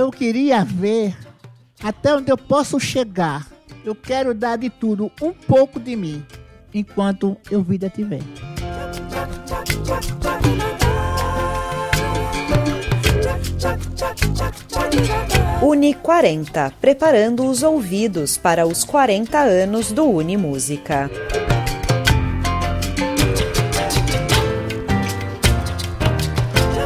Eu queria ver até onde eu posso chegar. Eu quero dar de tudo, um pouco de mim, enquanto eu vida tiver. Uni 40, preparando os ouvidos para os 40 anos do Uni Música.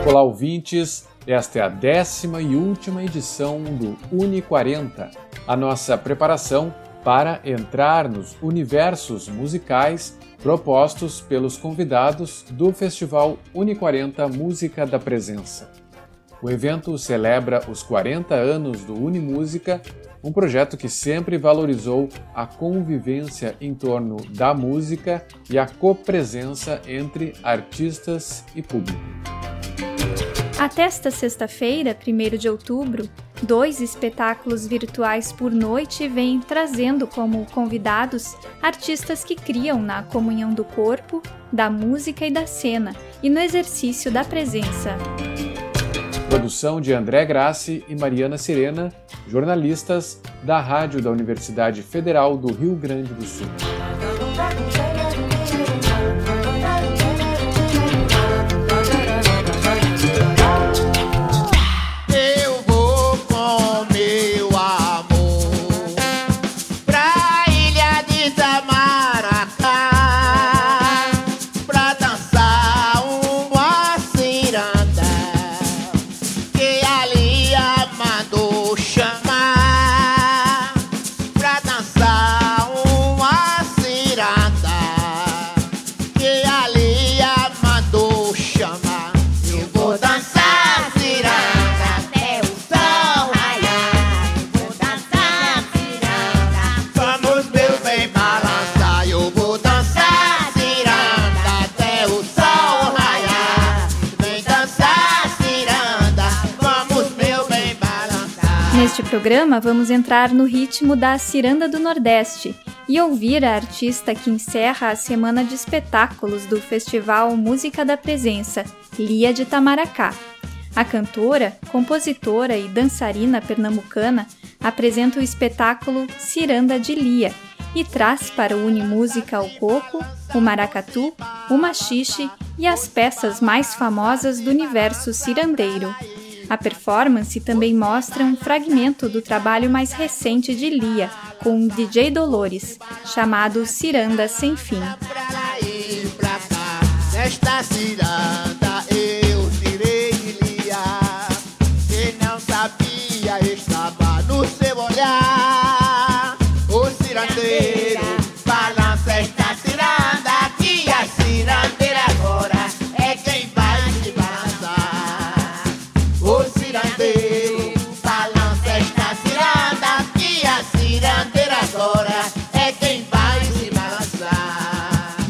Olá, ouvintes. Esta é a décima e última edição do Uni 40, a nossa preparação para entrar nos universos musicais propostos pelos convidados do Festival Uni 40 Música da Presença. O evento celebra os 40 anos do Unimúsica, um projeto que sempre valorizou a convivência em torno da música e a copresença entre artistas e público. Até esta sexta-feira, 1 de outubro, dois espetáculos virtuais por noite vêm trazendo como convidados artistas que criam na comunhão do corpo, da música e da cena e no exercício da presença. Produção de André Grassi e Mariana Serena, jornalistas da Rádio da Universidade Federal do Rio Grande do Sul. Programa, vamos entrar no ritmo da Ciranda do Nordeste e ouvir a artista que encerra a semana de espetáculos do Festival Música da Presença, Lia de Tamaracá. A cantora, compositora e dançarina pernambucana apresenta o espetáculo Ciranda de Lia e traz para o Unimúsica o coco, o maracatu, o machixe e as peças mais famosas do universo cirandeiro. A performance também mostra um fragmento do trabalho mais recente de Lia, com DJ Dolores, chamado Ciranda Sem Fim.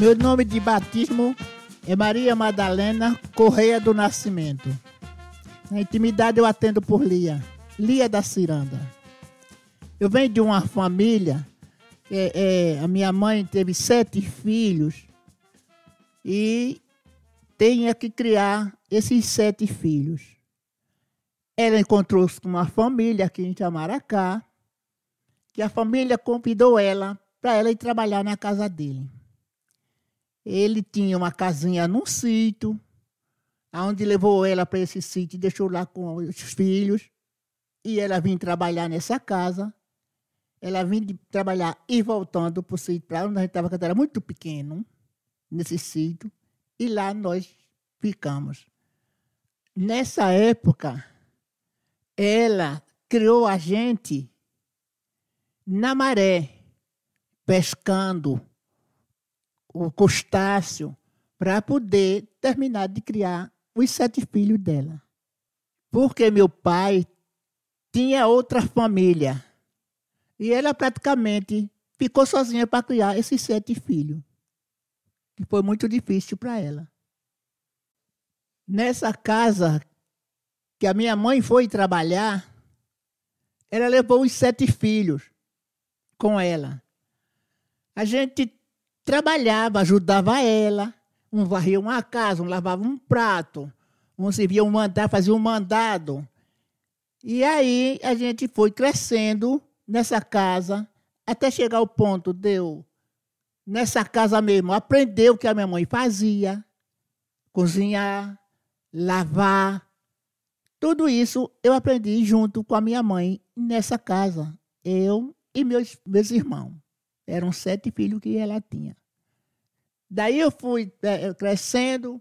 Meu nome de batismo é Maria Madalena Correia do Nascimento. Na intimidade eu atendo por Lia, Lia da Ciranda. Eu venho de uma família, é, é, a minha mãe teve sete filhos e tinha que criar esses sete filhos. Ela encontrou-se com uma família aqui em Itamaracá, que a família convidou ela para ela ir trabalhar na casa dele. Ele tinha uma casinha num sítio, aonde levou ela para esse sítio e deixou lá com os filhos. E ela vinha trabalhar nessa casa. Ela vinha trabalhar e voltando para o sítio, para onde a gente estava, quando era muito pequeno, nesse sítio. E lá nós ficamos. Nessa época, ela criou a gente na maré, pescando o crustáceo para poder terminar de criar os sete filhos dela. Porque meu pai tinha outra família e ela praticamente ficou sozinha para criar esses sete filhos. Que foi muito difícil para ela. Nessa casa que a minha mãe foi trabalhar, ela levou os sete filhos com ela. A gente trabalhava, ajudava ela. Um varria uma casa, um lavava um prato, um servia um mandado, fazia um mandado. E aí a gente foi crescendo nessa casa até chegar ao ponto de eu, nessa casa mesmo, aprender o que a minha mãe fazia, cozinhar, lavar. Tudo isso eu aprendi junto com a minha mãe nessa casa. Eu e meus, meus irmãos. Eram sete filhos que ela tinha. Daí eu fui é, crescendo,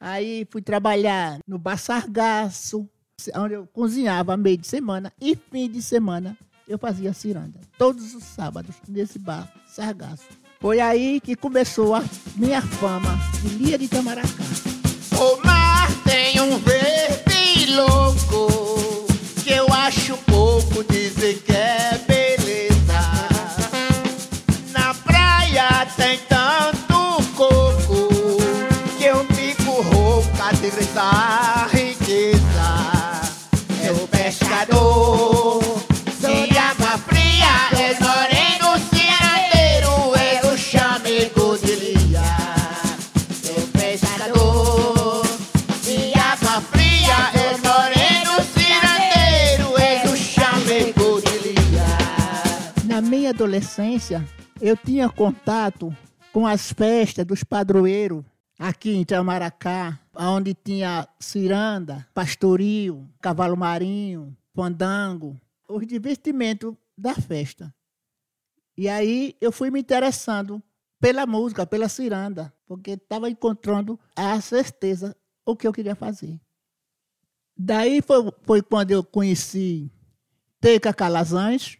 aí fui trabalhar no Bar Sargaço, onde eu cozinhava meio de semana e fim de semana eu fazia ciranda. Todos os sábados nesse bar Sargaço. Foi aí que começou a minha fama de Lia de Tamaracá. O mar tem um verde louco adolescência, eu tinha contato com as festas dos padroeiros aqui em Itamaracá, onde tinha ciranda, pastoril, cavalo marinho, fandango, os divertimentos da festa. E aí eu fui me interessando pela música, pela ciranda, porque estava encontrando a certeza o que eu queria fazer. Daí foi, foi quando eu conheci Teca Calazans.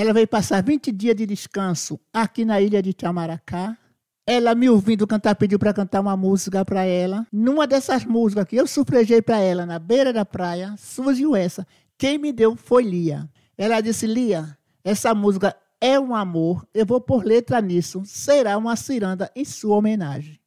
Ela veio passar 20 dias de descanso aqui na ilha de Itamaracá. Ela me ouvindo cantar, pediu para cantar uma música para ela. Numa dessas músicas que eu sufrejei para ela na beira da praia, surgiu essa. Quem me deu foi Lia. Ela disse: Lia, essa música é um amor, eu vou pôr letra nisso. Será uma ciranda em sua homenagem.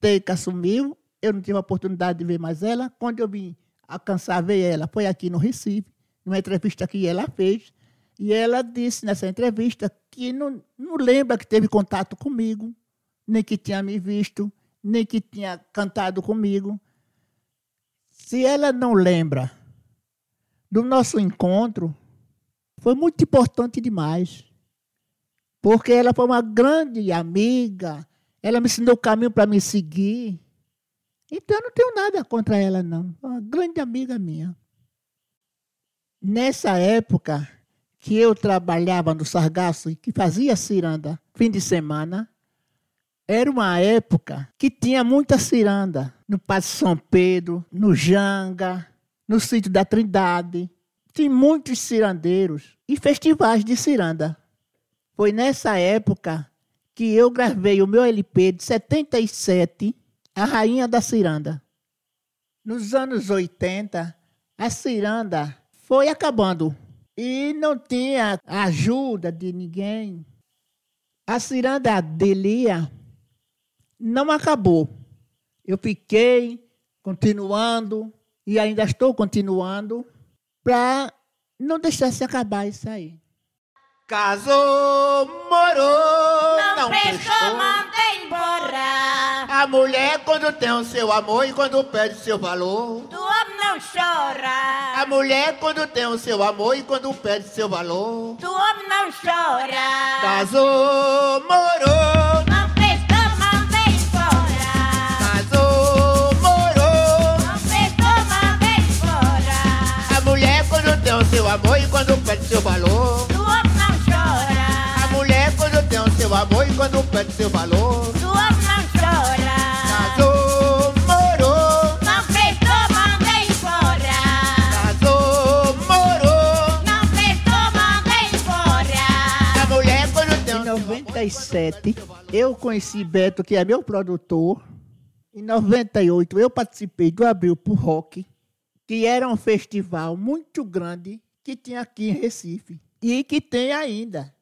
Teca sumiu, eu não tive a oportunidade de ver mais ela. Quando eu vim alcançar ver ela, foi aqui no Recife, numa entrevista que ela fez. E ela disse nessa entrevista que não, não lembra que teve contato comigo, nem que tinha me visto, nem que tinha cantado comigo. Se ela não lembra do nosso encontro, foi muito importante demais. Porque ela foi uma grande amiga, ela me ensinou o caminho para me seguir. Então eu não tenho nada contra ela, não. Uma grande amiga minha. Nessa época que eu trabalhava no Sargaço e que fazia ciranda fim de semana, era uma época que tinha muita ciranda no Passo São Pedro, no Janga, no sítio da Trindade. Tinha muitos cirandeiros e festivais de ciranda. Foi nessa época que eu gravei o meu LP de 77, A Rainha da Ciranda. Nos anos 80, a ciranda foi acabando e não tinha ajuda de ninguém. A ciranda de Lia não acabou. Eu fiquei continuando e ainda estou continuando para não deixar se acabar isso aí. Casou, morou, Não, não, prestou, prestou. manda embora. A mulher quando tem o seu amor e quando perde seu valor. Homem não chora. A mulher quando tem o seu amor e quando perde seu valor. Do homem não chora. Casou, morou, Não prestou, manda embora. casou, morou. Não prestou, manda embora. A mulher quando tem o seu amor e quando perde seu valor. Do homem não chora. A mulher quando tem o seu amor e quando perde seu valor. 97, eu conheci Beto, que é meu produtor. Em 98, eu participei do Abril por Rock, que era um festival muito grande que tinha aqui em Recife e que tem ainda.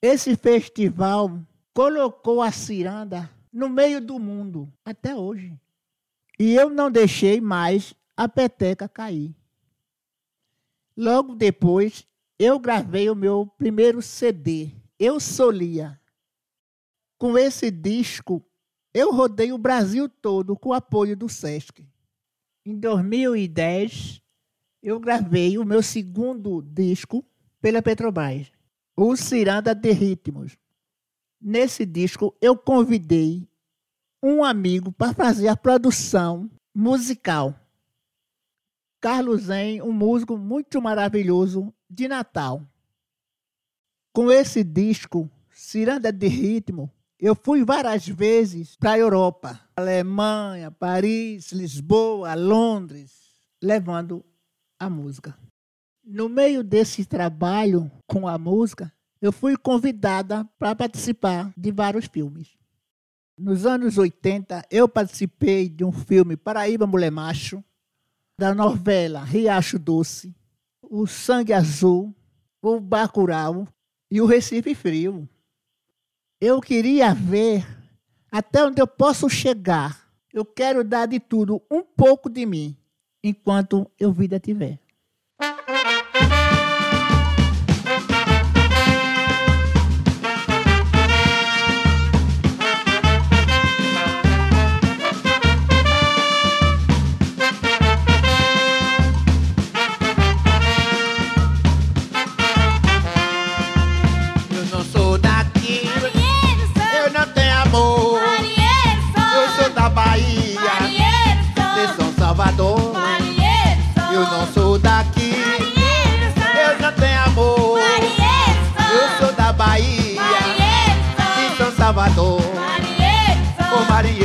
Esse festival colocou a ciranda no meio do mundo até hoje. E eu não deixei mais a peteca cair. Logo depois, eu gravei o meu primeiro CD, Eu Solia. Com esse disco, eu rodei o Brasil todo com o apoio do SESC. Em 2010, eu gravei o meu segundo disco pela Petrobras, o Ciranda de Ritmos. Nesse disco, eu convidei um amigo para fazer a produção musical. Carlos Zen, um músico muito maravilhoso de Natal. Com esse disco, Ciranda de Ritmo, eu fui várias vezes para a Europa, Alemanha, Paris, Lisboa, Londres, levando a música. No meio desse trabalho com a música, eu fui convidada para participar de vários filmes. Nos anos 80, eu participei de um filme Paraíba Mulher Macho, da novela Riacho Doce, O Sangue Azul, O Bacurau e O Recife Frio. Eu queria ver até onde eu posso chegar. Eu quero dar de tudo um pouco de mim, enquanto eu vida tiver.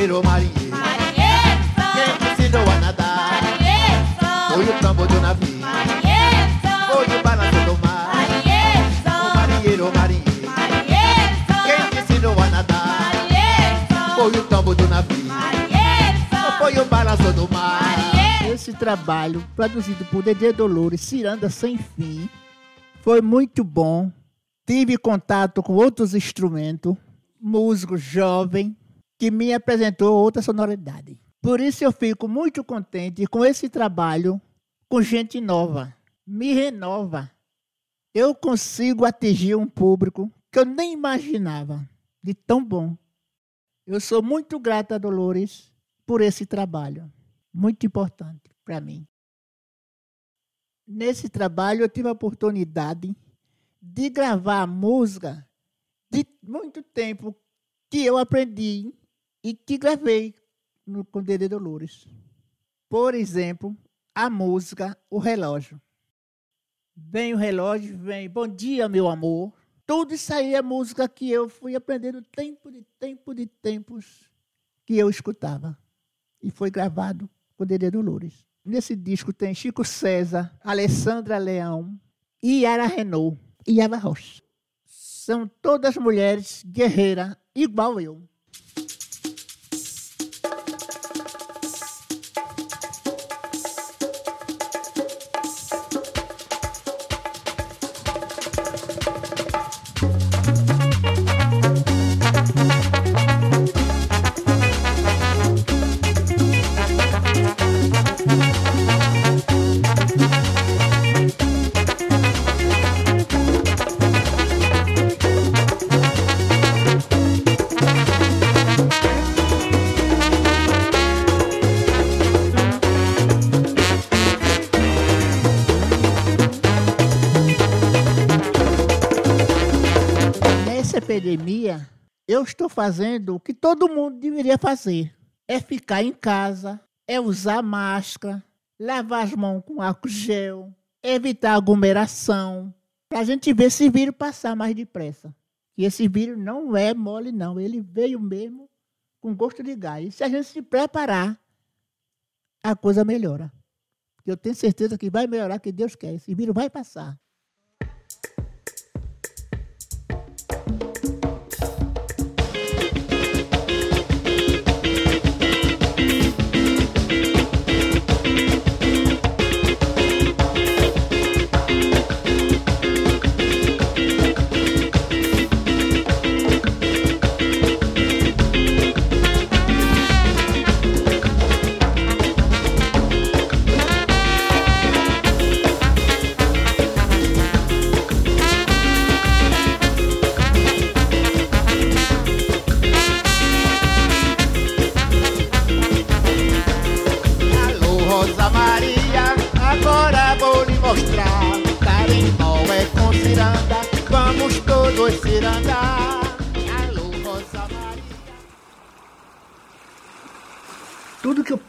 Marinheiro, marinheiro, marinheiro. Quem te ensinou a nadar? marinheiro. Sou, Foi o tambor do navio, marinheiro. Sou, foi o balanço do mar. marinheiro. Sou, marinheiro, marinheiro, marinheiro. Quem te ensinou a nadar? marinheiro. Foi o tambor do navio, marinheiro. Foi o balanço do mar. marinheiro. Esse trabalho, produzido por Dedê Dolores, Ciranda Sem Fim, foi muito bom. Tive contato com outros instrumentos, músico jovem, que me apresentou outra sonoridade. Por isso eu fico muito contente com esse trabalho com gente nova. Me renova. Eu consigo atingir um público que eu nem imaginava, de tão bom. Eu sou muito grata a Dolores por esse trabalho muito importante para mim. Nesse trabalho eu tive a oportunidade de gravar música de muito tempo que eu aprendi e que gravei no com Dedê Dolores. Por exemplo, a música O Relógio. Vem o relógio, vem, bom dia, meu amor. Tudo isso aí é música que eu fui aprendendo tempo de tempo de tempos que eu escutava. E foi gravado com Dedê Dolores. Nesse disco tem Chico César, Alessandra Leão, Yara Renault e Eva Rocha. São todas mulheres guerreiras, igual eu. Epidemia, eu estou fazendo o que todo mundo deveria fazer: é ficar em casa, é usar máscara, lavar as mãos com álcool gel, evitar aglomeração, para a gente ver esse vírus passar mais depressa. E esse vírus não é mole, não. Ele veio mesmo com gosto de gás. E se a gente se preparar, a coisa melhora. Eu tenho certeza que vai melhorar, que Deus quer. Esse vírus vai passar.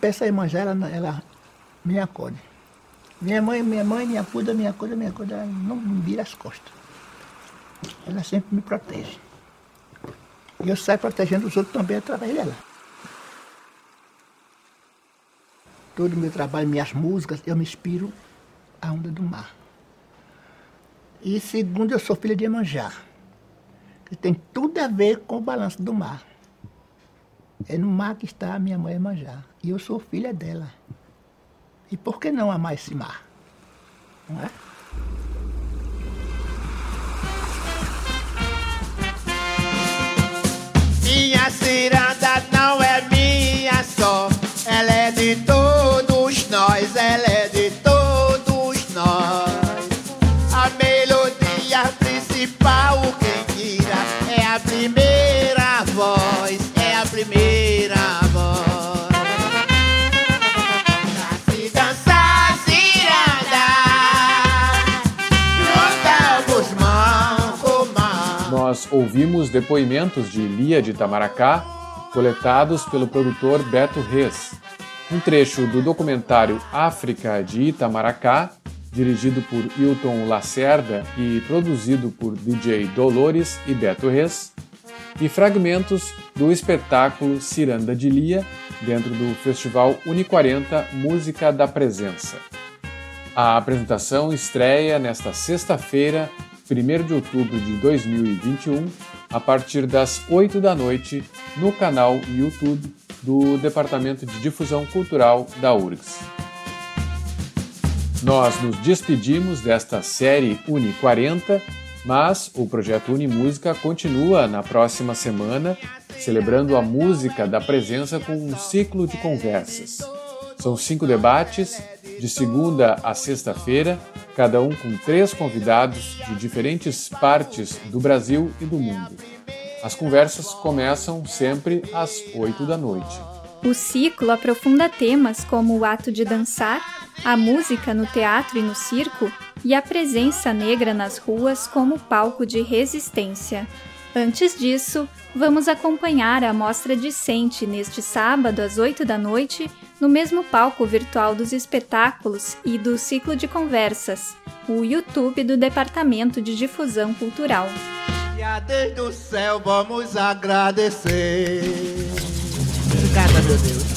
Peço a Iemanjá, ela, ela me acode. Minha mãe, minha mãe, minha puda, minha coisa, minha coisa, ela não me vira as costas. Ela sempre me protege. E eu saio protegendo os outros também através dela. Todo o meu trabalho, minhas músicas, eu me inspiro a onda do mar. E segundo, eu sou filha de Iemanjá, que tem tudo a ver com o balanço do mar. É no mar que está a minha mãe Iemanjá. E eu sou filha dela. E por que não amar esse mar? Não é? Minha ciranda não é ouvimos depoimentos de Lia de Itamaracá, coletados pelo produtor Beto Reis. Um trecho do documentário África de Itamaracá, dirigido por Hilton Lacerda e produzido por DJ Dolores e Beto Reis. E fragmentos do espetáculo Ciranda de Lia, dentro do Festival Uni 40 Música da Presença. A apresentação estreia nesta sexta-feira, 1 de outubro de 2021, a partir das 8 da noite, no canal YouTube do Departamento de Difusão Cultural da URGS. Nós nos despedimos desta série Uni 40, mas o projeto Uni Música continua na próxima semana, celebrando a música da presença com um ciclo de conversas. São cinco debates, de segunda a sexta-feira, cada um com três convidados de diferentes partes do Brasil e do mundo. As conversas começam sempre às oito da noite. O ciclo aprofunda temas como o ato de dançar, a música no teatro e no circo e a presença negra nas ruas como palco de resistência. Antes disso, vamos acompanhar a mostra discente neste sábado às 8 da noite, no mesmo palco virtual dos espetáculos e do ciclo de conversas, o YouTube do Departamento de Difusão Cultural. E a Deus do céu vamos agradecer. Obrigada, meu Deus.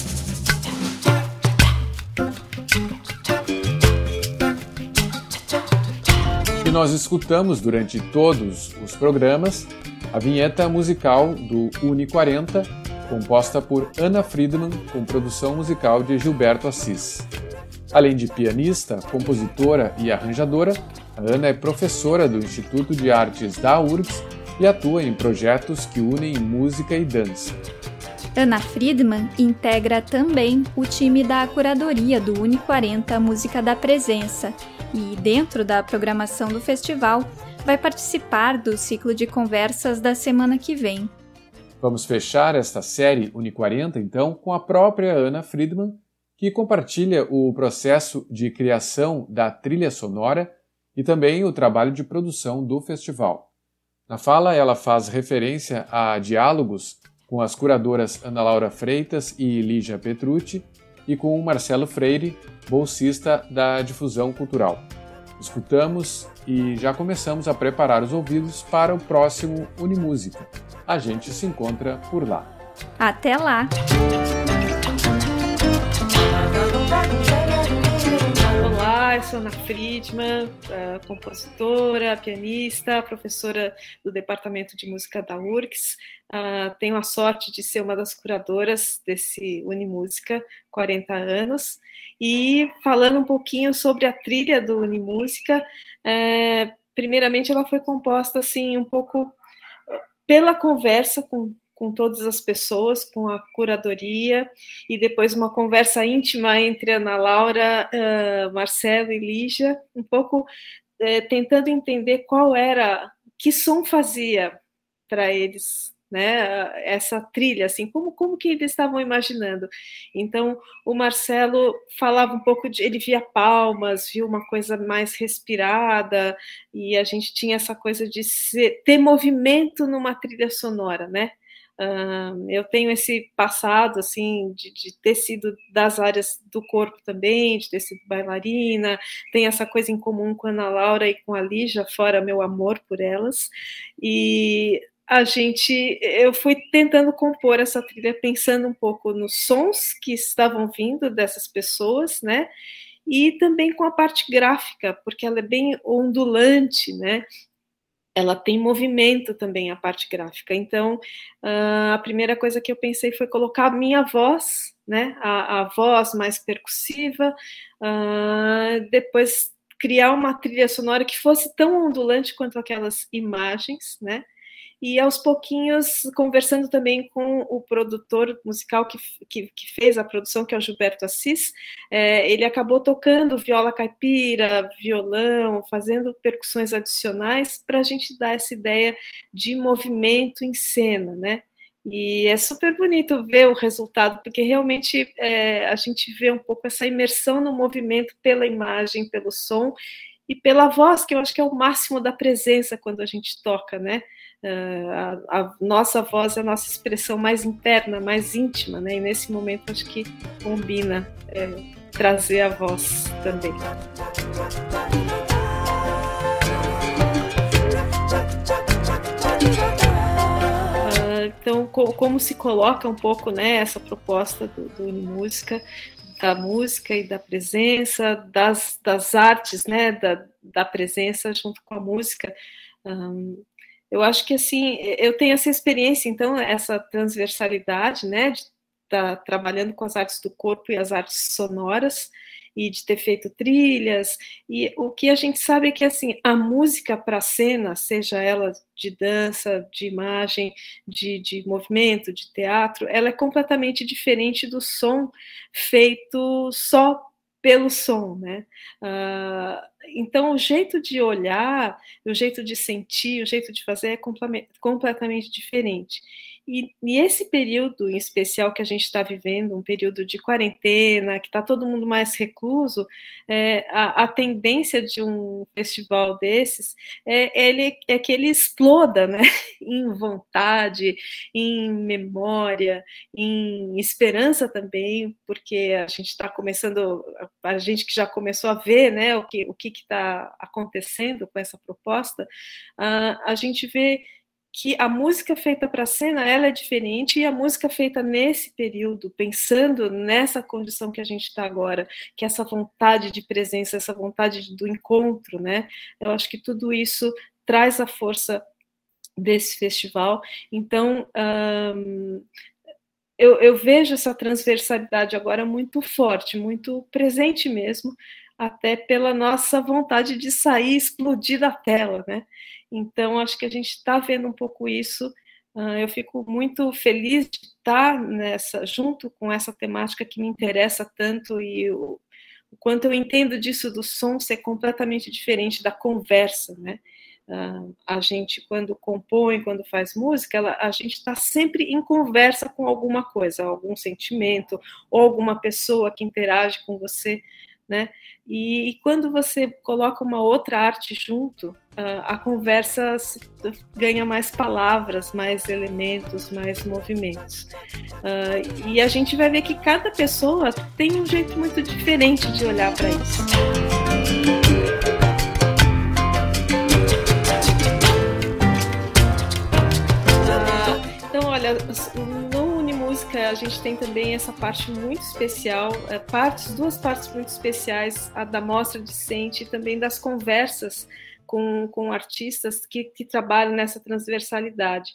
E nós escutamos durante todos os programas a vinheta musical do Uni 40, composta por Ana Friedman, com produção musical de Gilberto Assis. Além de pianista, compositora e arranjadora, a Ana é professora do Instituto de Artes da URGS e atua em projetos que unem música e dança. Ana Friedman integra também o time da curadoria do Uni 40 Música da Presença e, dentro da programação do festival, vai participar do ciclo de conversas da semana que vem. Vamos fechar esta série Uni 40 então com a própria Ana Friedman, que compartilha o processo de criação da trilha sonora e também o trabalho de produção do festival. Na fala, ela faz referência a diálogos com as curadoras Ana Laura Freitas e Lígia Petrucci e com o Marcelo Freire, bolsista da Difusão Cultural. Escutamos e já começamos a preparar os ouvidos para o próximo Unimúsica. A gente se encontra por lá. Até lá! Olá, eu sou Ana Friedman, compositora, pianista, professora do Departamento de Música da URGS. Ah, tenho a sorte de ser uma das curadoras desse Unimúsica, 40 anos. E falando um pouquinho sobre a trilha do Unimúsica, eh, primeiramente ela foi composta assim um pouco pela conversa com com todas as pessoas, com a curadoria, e depois uma conversa íntima entre Ana Laura, uh, Marcelo e Lígia, um pouco uh, tentando entender qual era, que som fazia para eles, né, essa trilha, assim, como, como que eles estavam imaginando. Então, o Marcelo falava um pouco de, ele via palmas, viu uma coisa mais respirada, e a gente tinha essa coisa de ser, ter movimento numa trilha sonora, né, Eu tenho esse passado, assim, de, de, ter sido das áreas do corpo também, de ter sido bailarina, tem essa coisa em comum com a Ana Laura e com a Lígia, fora meu amor por elas, e a gente, eu fui tentando compor essa trilha pensando um pouco nos sons que estavam vindo dessas pessoas, né, e também com a parte gráfica, porque ela é bem ondulante, né, ela tem movimento também, a parte gráfica. Então, uh, a primeira coisa que eu pensei foi colocar a minha voz, né, a, a voz mais percussiva, uh, depois criar uma trilha sonora que fosse tão ondulante quanto aquelas imagens, né, e aos pouquinhos conversando também com o produtor musical que, que, que fez a produção, que é o Gilberto Assis, é, ele acabou tocando viola caipira, violão, fazendo percussões adicionais para a gente dar essa ideia de movimento em cena, né? E é super bonito ver o resultado, porque realmente é, a gente vê um pouco essa imersão no movimento pela imagem, pelo som e pela voz, que eu acho que é o máximo da presença quando a gente toca, né? A, a, nossa voz é a nossa expressão mais interna, mais íntima, né? E nesse momento acho que combina é, trazer a voz também. Uh, então, co como se coloca um pouco né, essa proposta do, do Unimúsica, da música e da presença, das, das artes, né, da, da presença junto com a música. Um, eu acho que assim, eu tenho essa experiência, então, essa transversalidade, né, de estar tá trabalhando com as artes do corpo e as artes sonoras, e de ter feito trilhas, e o que a gente sabe é que, assim, a música para cena, seja ela de dança, de imagem, de, de movimento, de teatro, ela é completamente diferente do som feito só pelo som, né? Uh, então, o jeito de olhar, o jeito de sentir, o jeito de fazer é completamente diferente. E, e, esse período em especial que a gente está vivendo, um período de quarentena, que está todo mundo mais recluso, é, a, a, tendência de um festival desses é, ele, é que ele exploda né? em vontade, em memória, em esperança também, porque a gente está começando, a gente que já começou a ver né, o que o está acontecendo com essa proposta, a gente vê que a música feita para a cena ela é diferente e a música feita nesse período, pensando nessa condição que a gente está agora, que é essa vontade de presença, essa vontade do encontro, né? Eu acho que tudo isso traz a força desse festival. Então, um, eu, eu vejo essa transversalidade agora muito forte, muito presente mesmo, até pela nossa vontade de sair, explodir da tela, né? Então, acho que a gente está vendo um pouco isso. Uh, eu fico muito feliz de estar nessa, junto com essa temática que me interessa tanto e o, o quanto eu entendo disso do som ser completamente diferente da conversa, né? Uh, a gente, quando compõe, quando faz música, ela, a gente está sempre em conversa com alguma coisa, algum sentimento, ou alguma pessoa que interage com você né? E, e, quando você coloca uma outra arte junto, a conversa ganha mais palavras, mais elementos, mais movimentos. Uh, e a gente vai ver que cada pessoa tem um jeito muito diferente de olhar para isso. Então, olha, no música, a gente tem também essa parte muito especial, é, partes, duas partes muito especiais, a da mostra discente e também das conversas com, com artistas que, que trabalham nessa transversalidade.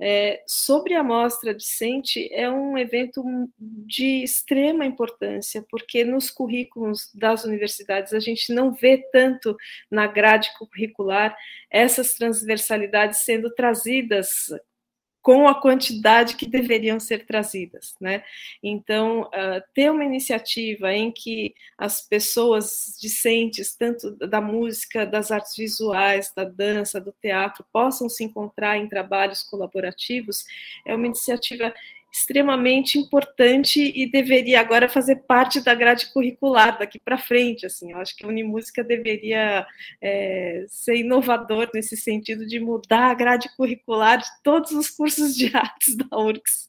É, sobre a mostra discente, é um evento de extrema importância, porque nos currículos das universidades a gente não vê tanto na grade curricular essas transversalidades sendo trazidas com a quantidade que deveriam ser trazidas, né? Então, uh, ter uma iniciativa em que as pessoas discentes, tanto da música, das artes visuais, da dança, do teatro, possam se encontrar em trabalhos colaborativos, é uma iniciativa extremamente importante e deveria agora fazer parte da grade curricular daqui para frente. Assim, eu acho que a Unimúsica deveria é, ser inovador nesse sentido de mudar a grade curricular de todos os cursos de artes da URCS.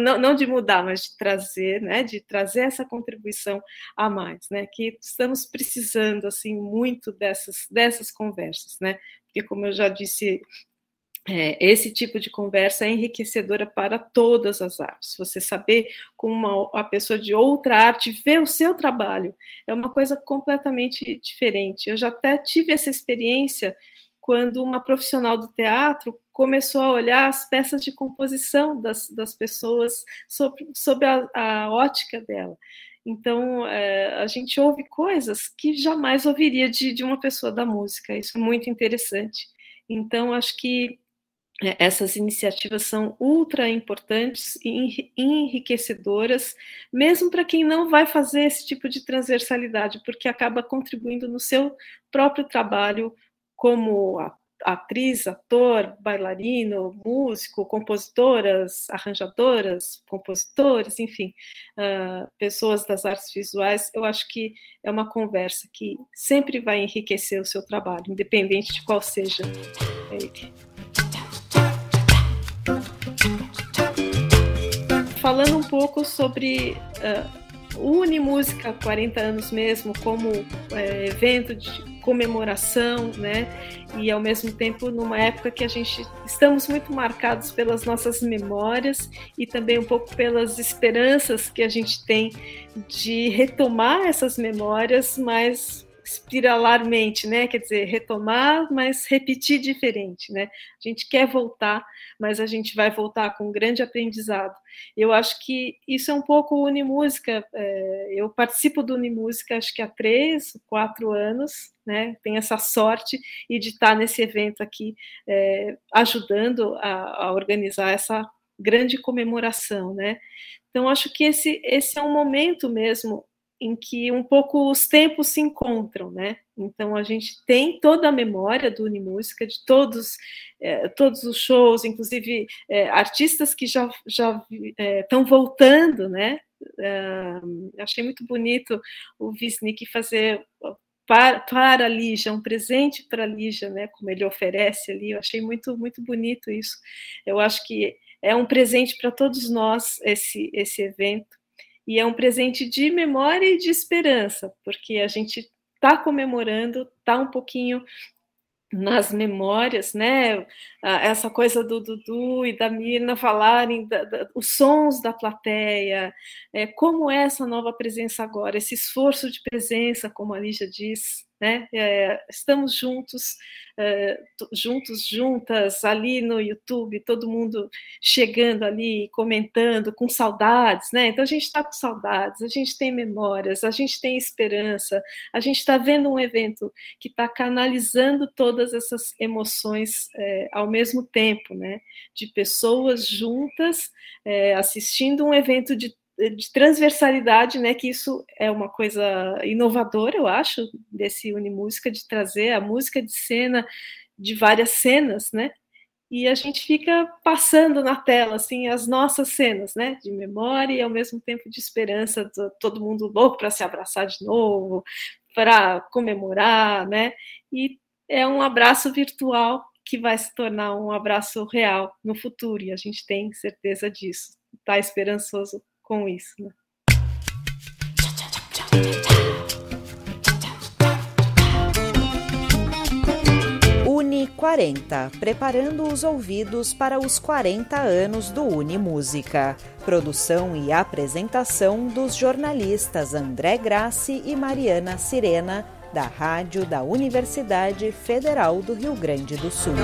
Não, não de mudar, mas de trazer, né, de trazer essa contribuição a mais, né, que estamos precisando assim muito dessas dessas conversas, né, porque como eu já disse é, esse tipo de conversa é enriquecedora para todas as artes. Você saber como uma, a pessoa de outra arte vê o seu trabalho é uma coisa completamente diferente. Eu já até tive essa experiência quando uma profissional do teatro começou a olhar as peças de composição das, das pessoas sob, sob a, a ótica dela. Então, é, a gente ouve coisas que jamais ouviria de, de uma pessoa da música. Isso é muito interessante. Então, acho que essas iniciativas são ultra importantes e enriquecedoras, mesmo para quem não vai fazer esse tipo de transversalidade, porque acaba contribuindo no seu próprio trabalho como atriz, ator, bailarino, músico, compositoras, arranjadoras, compositores, enfim, uh, pessoas das artes visuais. Eu acho que é uma conversa que sempre vai enriquecer o seu trabalho, independente de qual seja ele. Falando um pouco sobre uh, Unimúsica 40 anos mesmo, como é, evento de comemoração, né? E ao mesmo tempo numa época que a gente estamos muito marcados pelas nossas memórias e também um pouco pelas esperanças que a gente tem de retomar essas memórias, mas espiralarmente, né? Quer dizer, retomar, mas repetir diferente, né? A gente quer voltar, mas a gente vai voltar com um grande aprendizado. Eu acho que isso é um pouco Unimúsica. É, eu participo do Unimúsica acho que há três, quatro anos, né? Tenho essa sorte e de estar nesse evento aqui, é, ajudando a, a organizar essa grande comemoração, né? Então acho que esse esse é um momento mesmo em que um pouco os tempos se encontram, né? Então a gente tem toda a memória do Unimúsica, de todos, é, todos os shows, inclusive é, artistas que já estão é, voltando, né? achei muito bonito o Visnik fazer para, para a Lígia, um presente para a Lígia, né? Como ele oferece ali, eu achei muito muito bonito isso. Eu acho que é um presente para todos nós esse esse evento e é um presente de memória e de esperança, porque a gente está comemorando, está um pouquinho nas memórias, né? Essa coisa do Dudu e da Mirna falarem da, da, os sons da plateia, é, como é essa nova presença agora, esse esforço de presença, como a Lígia diz, né? É, estamos juntos, é, juntos, juntas, ali no YouTube, todo mundo chegando ali, comentando, com saudades, né? Então a gente está com saudades, a gente tem memórias, a gente tem esperança, a gente está vendo um evento que está canalizando todas essas emoções é, ao mesmo tempo, né? De pessoas juntas é, assistindo um evento de de transversalidade, né, que isso é uma coisa inovadora, eu acho, desse Unimúsica, de trazer a música de cena de várias cenas, né, e a gente fica passando na tela, assim, as nossas cenas, né, de memória e ao mesmo tempo de esperança, todo mundo louco para se abraçar de novo, para comemorar, né, e é um abraço virtual que vai se tornar um abraço real no futuro, e a gente tem certeza disso, está esperançoso com isso. Né? Uni 40, preparando os ouvidos para os 40 anos do Uni Música. Produção e apresentação dos jornalistas André Grassi e Mariana Sirena, da Rádio da Universidade Federal do Rio Grande do Sul.